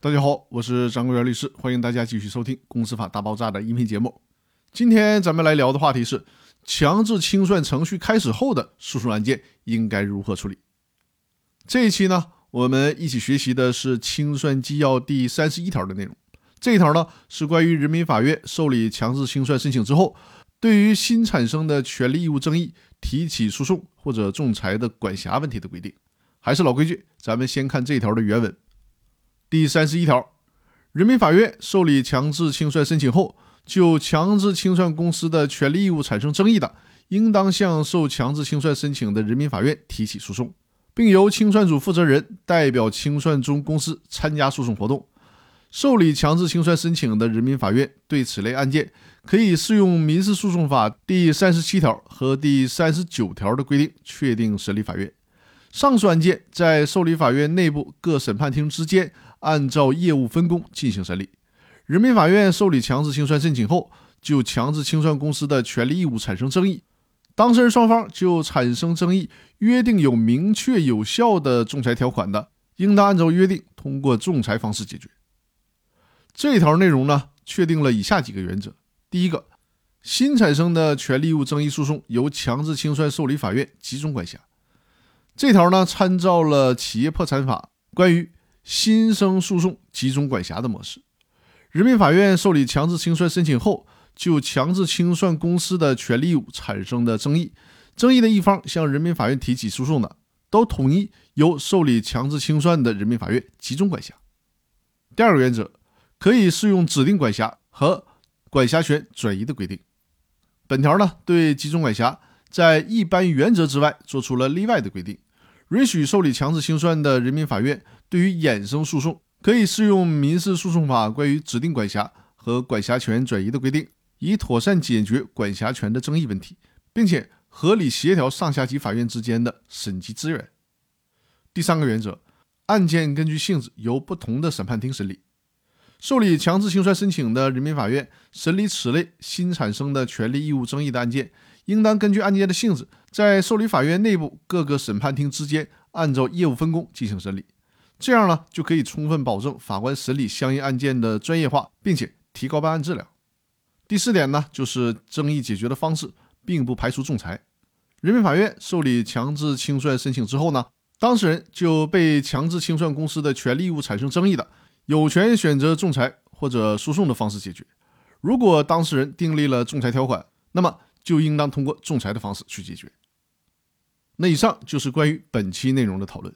大家好，我是张国元律师，欢迎大家继续收听《公司法大爆炸》的音频节目。今天咱们来聊的话题是强制清算程序开始后的诉讼案件应该如何处理。这一期呢，我们一起学习的是清算纪要第三十一条的内容。这一条呢，是关于人民法院受理强制清算申请之后，对于新产生的权利义务争议提起诉讼或者仲裁的管辖问题的规定。还是老规矩，咱们先看这一条的原文。第三十一条，人民法院受理强制清算申请后，就强制清算公司的权利义务产生争议的，应当向受强制清算申请的人民法院提起诉讼，并由清算组负责人代表清算中公司参加诉讼活动。受理强制清算申请的人民法院对此类案件，可以适用民事诉讼法第三十七条和第三十九条的规定，确定审理法院。上述案件在受理法院内部各审判庭之间。按照业务分工进行审理。人民法院受理强制清算申请后，就强制清算公司的权利义务产生争议，当事人双方就产生争议，约定有明确有效的仲裁条款的，应当按照约定通过仲裁方式解决。这条内容呢，确定了以下几个原则：第一个，新产生的权利义务争议诉讼由强制清算受理法院集中管辖。这条呢，参照了企业破产法关于。新生诉讼集中管辖的模式，人民法院受理强制清算申请后，就强制清算公司的权利义务产生的争议，争议的一方向人民法院提起诉讼的，都统一由受理强制清算的人民法院集中管辖。第二个原则，可以适用指定管辖和管辖权转移的规定。本条呢，对集中管辖在一般原则之外做出了例外的规定，允许受理强制清算的人民法院。对于衍生诉讼，可以适用民事诉讼法关于指定管辖和管辖权转移的规定，以妥善解决管辖权的争议问题，并且合理协调上下级法院之间的审计资源。第三个原则，案件根据性质由不同的审判庭审理。受理强制清算申请的人民法院审理此类新产生的权利义务争议的案件，应当根据案件的性质，在受理法院内部各个审判庭之间按照业务分工进行审理。这样呢，就可以充分保证法官审理相应案件的专业化，并且提高办案质量。第四点呢，就是争议解决的方式并不排除仲裁。人民法院受理强制清算申请之后呢，当事人就被强制清算公司的权利义务产生争议的，有权选择仲裁或者诉讼的方式解决。如果当事人订立了仲裁条款，那么就应当通过仲裁的方式去解决。那以上就是关于本期内容的讨论。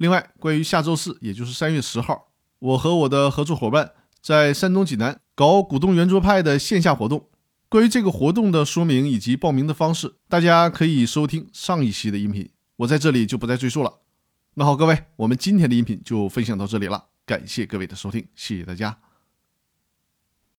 另外，关于下周四，也就是三月十号，我和我的合作伙伴在山东济南搞股东圆桌派的线下活动。关于这个活动的说明以及报名的方式，大家可以收听上一期的音频，我在这里就不再赘述了。那好，各位，我们今天的音频就分享到这里了，感谢各位的收听，谢谢大家。